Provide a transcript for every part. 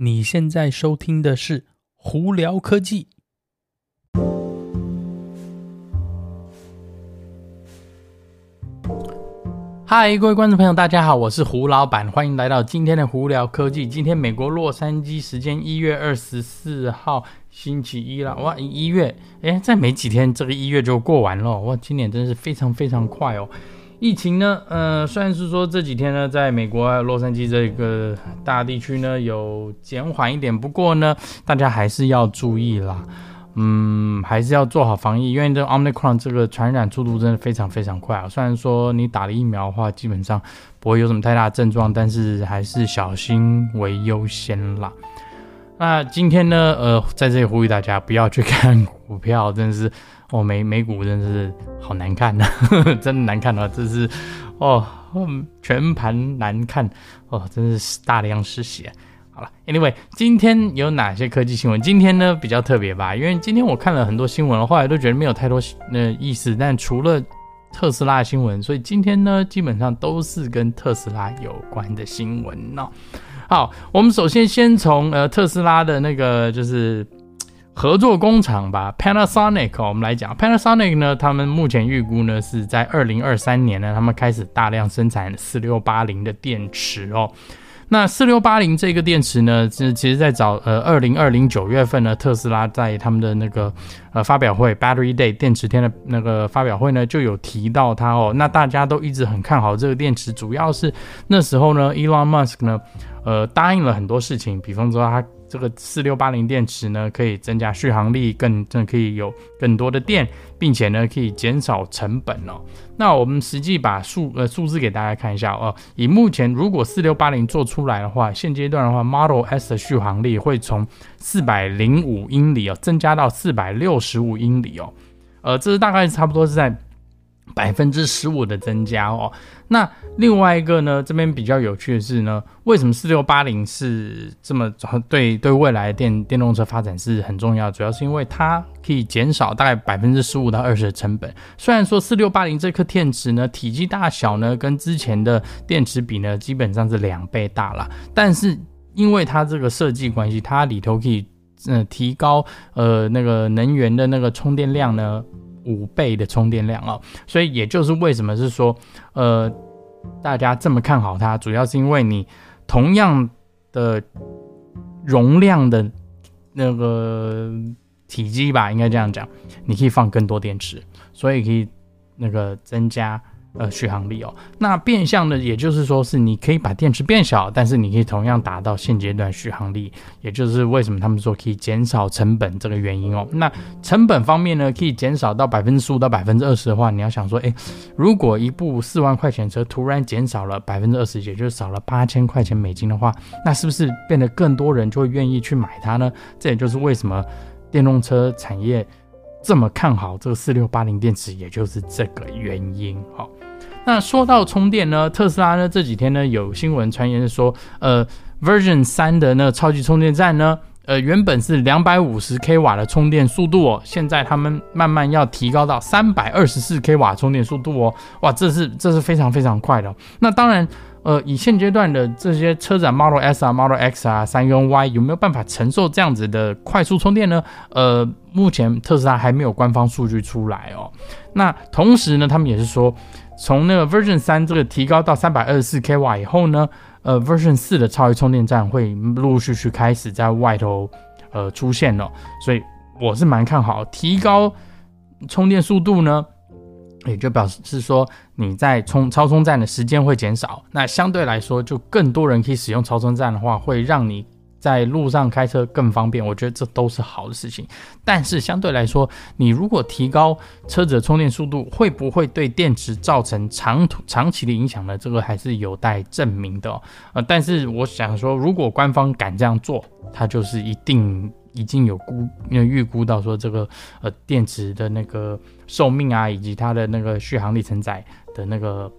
你现在收听的是胡聊科技。嗨，各位观众朋友，大家好，我是胡老板，欢迎来到今天的胡聊科技。今天美国洛杉矶时间一月二十四号星期一了，哇，一月，诶，再没几天，这个一月就过完了，哇，今年真是非常非常快哦。疫情呢，呃，虽然是说这几天呢，在美国洛杉矶这个大地区呢有减缓一点，不过呢，大家还是要注意啦，嗯，还是要做好防疫，因为这 Omicron 这个传染速度真的非常非常快啊。虽然说你打了疫苗的话，基本上不会有什么太大症状，但是还是小心为优先啦。那今天呢，呃，在这里呼吁大家不要去看股票，真的是。哦，美美股真的是好难看的，真的难看啊！这是哦，全盘难看哦，真是大量失血。好了，Anyway，今天有哪些科技新闻？今天呢比较特别吧，因为今天我看了很多新闻，后来都觉得没有太多呃意思。但除了特斯拉新闻，所以今天呢基本上都是跟特斯拉有关的新闻呢、哦。好，我们首先先从呃特斯拉的那个就是。合作工厂吧，Panasonic，我们来讲，Panasonic 呢，他们目前预估呢是在二零二三年呢，他们开始大量生产四六八零的电池哦。那四六八零这个电池呢，是其实在早呃二零二零九月份呢，特斯拉在他们的那个呃发表会 Battery Day 电池天的那个发表会呢，就有提到它哦。那大家都一直很看好这个电池，主要是那时候呢，Elon Musk 呢，呃答应了很多事情，比方说他。这个四六八零电池呢，可以增加续航力，更真可以有更多的电，并且呢，可以减少成本哦。那我们实际把数呃数字给大家看一下哦。以目前如果四六八零做出来的话，现阶段的话，Model S 的续航力会从四百零五英里哦，增加到四百六十五英里哦。呃，这是大概差不多是在。百分之十五的增加哦，那另外一个呢，这边比较有趣的是呢，为什么四六八零是这么对对未来电电动车发展是很重要？主要是因为它可以减少大概百分之十五到二十的成本。虽然说四六八零这颗电池呢，体积大小呢，跟之前的电池比呢，基本上是两倍大了，但是因为它这个设计关系，它里头可以呃提高呃那个能源的那个充电量呢。五倍的充电量哦，所以也就是为什么是说，呃，大家这么看好它，主要是因为你同样的容量的那个体积吧，应该这样讲，你可以放更多电池，所以可以那个增加。呃，续航力哦，那变相的，也就是说是你可以把电池变小，但是你可以同样达到现阶段续航力，也就是为什么他们说可以减少成本这个原因哦。那成本方面呢，可以减少到百分之十五到百分之二十的话，你要想说，诶，如果一部四万块钱车突然减少了百分之二十，也就是少了八千块钱美金的话，那是不是变得更多人就会愿意去买它呢？这也就是为什么电动车产业这么看好这个四六八零电池，也就是这个原因哈。那说到充电呢，特斯拉呢这几天呢有新闻传言说，呃，Version 三的那个超级充电站呢，呃，原本是两百五十 k 瓦的充电速度哦，现在他们慢慢要提高到三百二十四 k 瓦充电速度哦，哇，这是这是非常非常快的。那当然，呃，以现阶段的这些车展 Model S 啊、Model X 啊、三跟 Y 有没有办法承受这样子的快速充电呢？呃，目前特斯拉还没有官方数据出来哦。那同时呢，他们也是说。从那个 Version 三这个提高到三百二十四 k 瓦以后呢，呃，Version 四的超级充电站会陆陆续续开始在外头呃出现了，所以我是蛮看好提高充电速度呢，也就表示是说你在充超充站的时间会减少，那相对来说就更多人可以使用超充站的话，会让你。在路上开车更方便，我觉得这都是好的事情。但是相对来说，你如果提高车子的充电速度，会不会对电池造成长途长期的影响呢？这个还是有待证明的。呃，但是我想说，如果官方敢这样做，它就是一定已经有估预估到说这个呃电池的那个寿命啊，以及它的那个续航力承载的那个。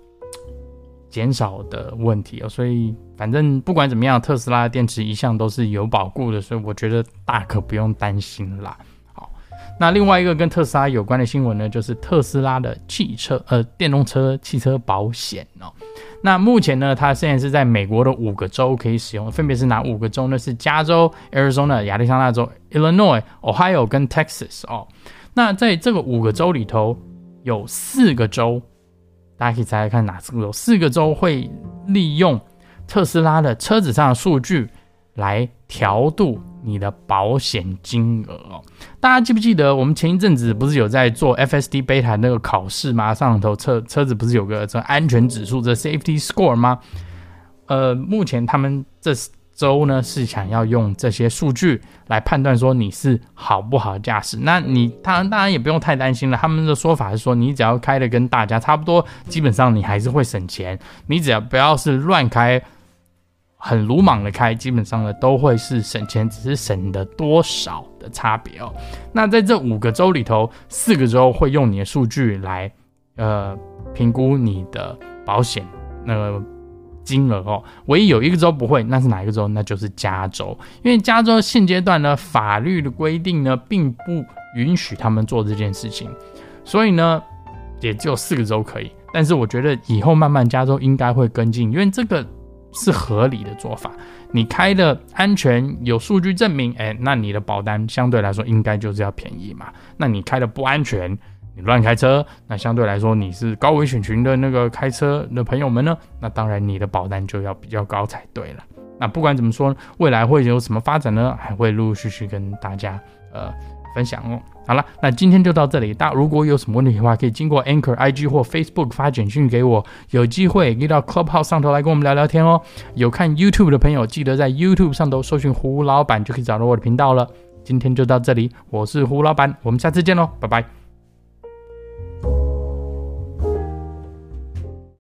减少的问题哦，所以反正不管怎么样，特斯拉的电池一向都是有保固的，所以我觉得大可不用担心啦。好，那另外一个跟特斯拉有关的新闻呢，就是特斯拉的汽车呃电动车汽车保险哦。那目前呢，它现在是在美国的五个州可以使用，分别是哪五个州呢？是加州、Arizona、亚利桑那州、Illinois、Ohio 跟 Texas 哦。那在这个五个州里头，有四个州，大家可以猜猜看哪四个州？四个州会利用特斯拉的车子上的数据来调度你的保险金额哦。大家记不记得我们前一阵子不是有在做 FSD Beta 那个考试吗？上头车车子不是有个这安全指数这 Safety Score 吗？呃，目前他们这周呢是想要用这些数据来判断说你是好不好驾驶。那你当然当然也不用太担心了。他们的说法是说，你只要开的跟大家差不多，基本上你还是会省钱。你只要不要是乱开。很鲁莽的开，基本上呢都会是省钱，只是省的多少的差别哦。那在这五个州里头，四个州会用你的数据来呃评估你的保险那个金额哦。唯一有一个州不会，那是哪一个州？那就是加州，因为加州现阶段呢法律的规定呢并不允许他们做这件事情，所以呢也只有四个州可以。但是我觉得以后慢慢加州应该会跟进，因为这个。是合理的做法。你开的安全有数据证明，哎，那你的保单相对来说应该就是要便宜嘛。那你开的不安全，你乱开车，那相对来说你是高危险群的那个开车的朋友们呢，那当然你的保单就要比较高才对了。那不管怎么说，未来会有什么发展呢？还会陆陆续续跟大家呃。分享哦，好了，那今天就到这里。大家如果有什么问题的话，可以经过 Anchor、IG 或 Facebook 发简讯给我。有机会可以到 Clubhouse 上头来跟我们聊聊天哦。有看 YouTube 的朋友，记得在 YouTube 上头搜寻胡老板，就可以找到我的频道了。今天就到这里，我是胡老板，我们下次见喽，拜拜。